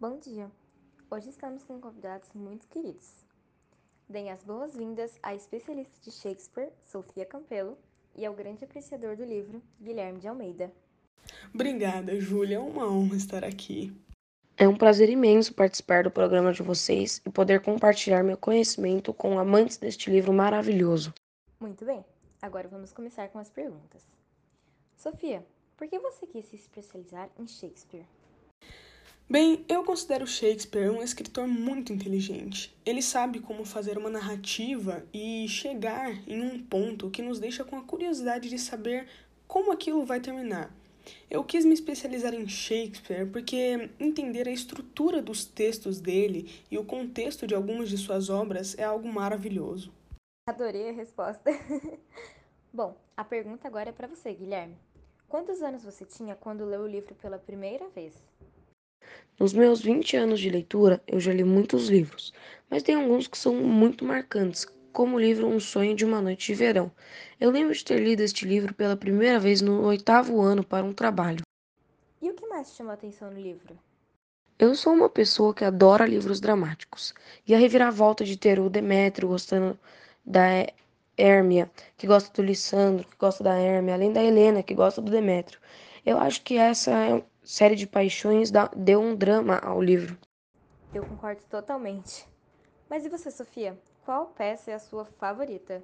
Bom dia! Hoje estamos com convidados muito queridos. Deem as boas-vindas à especialista de Shakespeare, Sofia Campelo, e ao grande apreciador do livro, Guilherme de Almeida. Obrigada, Júlia. É uma honra estar aqui. É um prazer imenso participar do programa de vocês e poder compartilhar meu conhecimento com amantes deste livro maravilhoso. Muito bem, agora vamos começar com as perguntas. Sofia, por que você quis se especializar em Shakespeare? Bem, eu considero Shakespeare um escritor muito inteligente. Ele sabe como fazer uma narrativa e chegar em um ponto que nos deixa com a curiosidade de saber como aquilo vai terminar. Eu quis me especializar em Shakespeare porque entender a estrutura dos textos dele e o contexto de algumas de suas obras é algo maravilhoso. Adorei a resposta. Bom, a pergunta agora é para você, Guilherme. Quantos anos você tinha quando leu o livro pela primeira vez? Nos meus 20 anos de leitura, eu já li muitos livros, mas tem alguns que são muito marcantes, como o livro Um Sonho de uma Noite de Verão. Eu lembro de ter lido este livro pela primeira vez no oitavo ano para um trabalho. E o que mais te chamou a atenção no livro? Eu sou uma pessoa que adora livros dramáticos, e a reviravolta de ter o Demétrio gostando da Hermia, que gosta do Lissandro, que gosta da Hermia, além da Helena, que gosta do Demétrio. Eu acho que essa é série de paixões deu um drama ao livro. Eu concordo totalmente. Mas e você, Sofia? Qual peça é a sua favorita?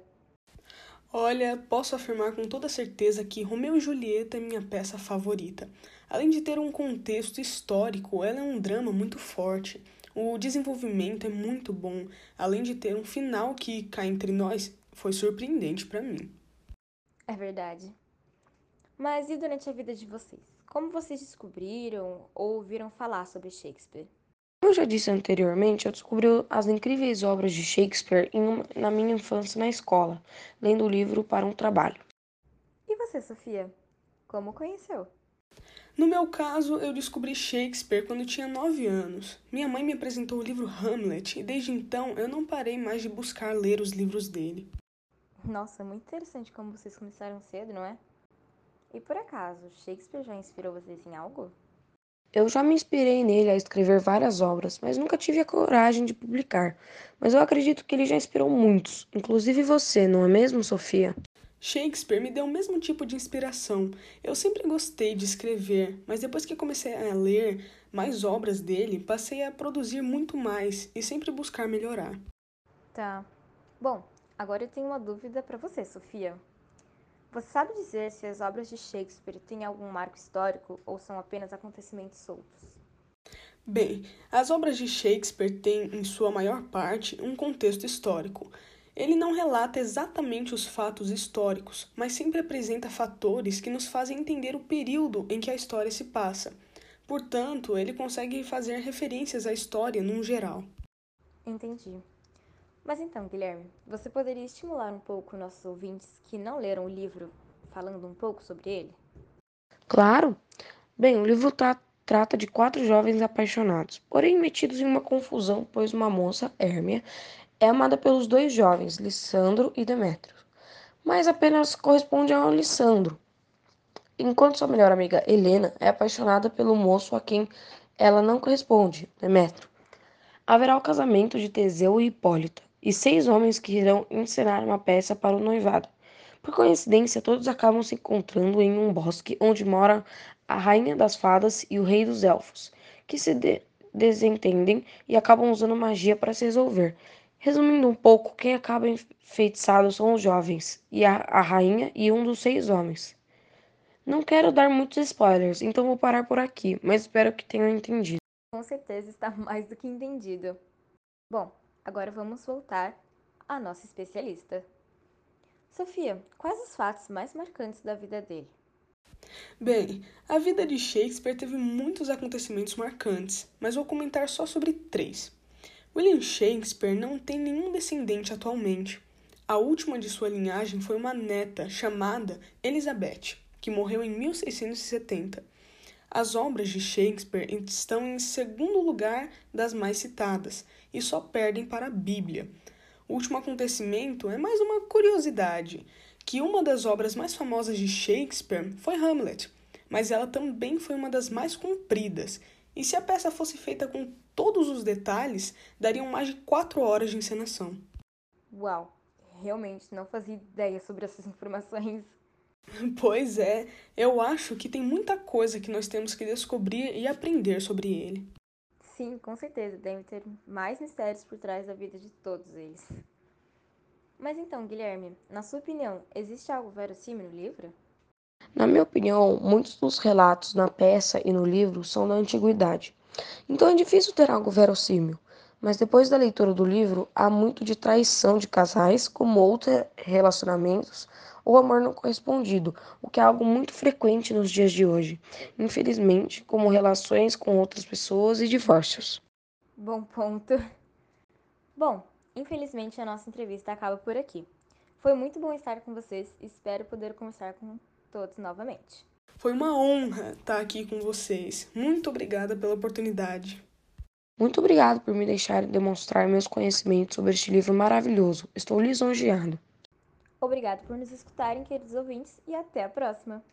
Olha, posso afirmar com toda certeza que Romeu e Julieta é minha peça favorita. Além de ter um contexto histórico, ela é um drama muito forte. O desenvolvimento é muito bom, além de ter um final que, cá entre nós, foi surpreendente para mim. É verdade. Mas e durante a vida de vocês? Como vocês descobriram ou ouviram falar sobre Shakespeare? Como eu já disse anteriormente, eu descobri as incríveis obras de Shakespeare uma, na minha infância na escola, lendo o livro para um trabalho. E você, Sofia? Como conheceu? No meu caso, eu descobri Shakespeare quando tinha 9 anos. Minha mãe me apresentou o livro Hamlet e desde então eu não parei mais de buscar ler os livros dele. Nossa, muito interessante como vocês começaram cedo, não é? E por acaso, Shakespeare já inspirou vocês em algo? Eu já me inspirei nele a escrever várias obras, mas nunca tive a coragem de publicar. Mas eu acredito que ele já inspirou muitos, inclusive você, não é mesmo, Sofia? Shakespeare me deu o mesmo tipo de inspiração. Eu sempre gostei de escrever, mas depois que comecei a ler mais obras dele, passei a produzir muito mais e sempre buscar melhorar. Tá. Bom, agora eu tenho uma dúvida para você, Sofia. Você sabe dizer se as obras de Shakespeare têm algum marco histórico ou são apenas acontecimentos soltos? Bem, as obras de Shakespeare têm, em sua maior parte, um contexto histórico. Ele não relata exatamente os fatos históricos, mas sempre apresenta fatores que nos fazem entender o período em que a história se passa. Portanto, ele consegue fazer referências à história num geral. Entendi. Mas então, Guilherme, você poderia estimular um pouco nossos ouvintes que não leram o livro, falando um pouco sobre ele? Claro! Bem, o livro tra trata de quatro jovens apaixonados, porém metidos em uma confusão, pois uma moça, Hermia, é amada pelos dois jovens, Lissandro e Demétrio, mas apenas corresponde a Lissandro, enquanto sua melhor amiga, Helena, é apaixonada pelo moço a quem ela não corresponde, Demétrio. Haverá o casamento de Teseu e Hipólita, e seis homens que irão encenar uma peça para o noivado. Por coincidência, todos acabam se encontrando em um bosque onde mora a rainha das fadas e o rei dos elfos, que se de desentendem e acabam usando magia para se resolver. Resumindo um pouco, quem acaba enfeitiçado são os jovens, e a, a rainha e um dos seis homens. Não quero dar muitos spoilers, então vou parar por aqui, mas espero que tenham entendido. Com certeza está mais do que entendido. Bom, Agora vamos voltar à nossa especialista. Sofia, quais os fatos mais marcantes da vida dele? Bem, a vida de Shakespeare teve muitos acontecimentos marcantes, mas vou comentar só sobre três. William Shakespeare não tem nenhum descendente atualmente. A última de sua linhagem foi uma neta chamada Elizabeth, que morreu em 1670. As obras de Shakespeare estão em segundo lugar das mais citadas e só perdem para a Bíblia. O último acontecimento é mais uma curiosidade, que uma das obras mais famosas de Shakespeare foi Hamlet, mas ela também foi uma das mais compridas, E se a peça fosse feita com todos os detalhes, dariam mais de quatro horas de encenação. Uau, realmente não fazia ideia sobre essas informações. Pois é, eu acho que tem muita coisa que nós temos que descobrir e aprender sobre ele. Sim, com certeza, deve ter mais mistérios por trás da vida de todos eles. Mas então, Guilherme, na sua opinião, existe algo verossímil no livro? Na minha opinião, muitos dos relatos na peça e no livro são da antiguidade. Então é difícil ter algo verossímil. Mas depois da leitura do livro, há muito de traição de casais, como outros relacionamentos ou amor não correspondido, o que é algo muito frequente nos dias de hoje, infelizmente, como relações com outras pessoas e divórcios. Bom ponto. Bom, infelizmente a nossa entrevista acaba por aqui. Foi muito bom estar com vocês e espero poder conversar com todos novamente. Foi uma honra estar aqui com vocês. Muito obrigada pela oportunidade. Muito obrigado por me deixar demonstrar meus conhecimentos sobre este livro maravilhoso. Estou lisonjeado. Obrigado por nos escutarem, queridos ouvintes, e até a próxima!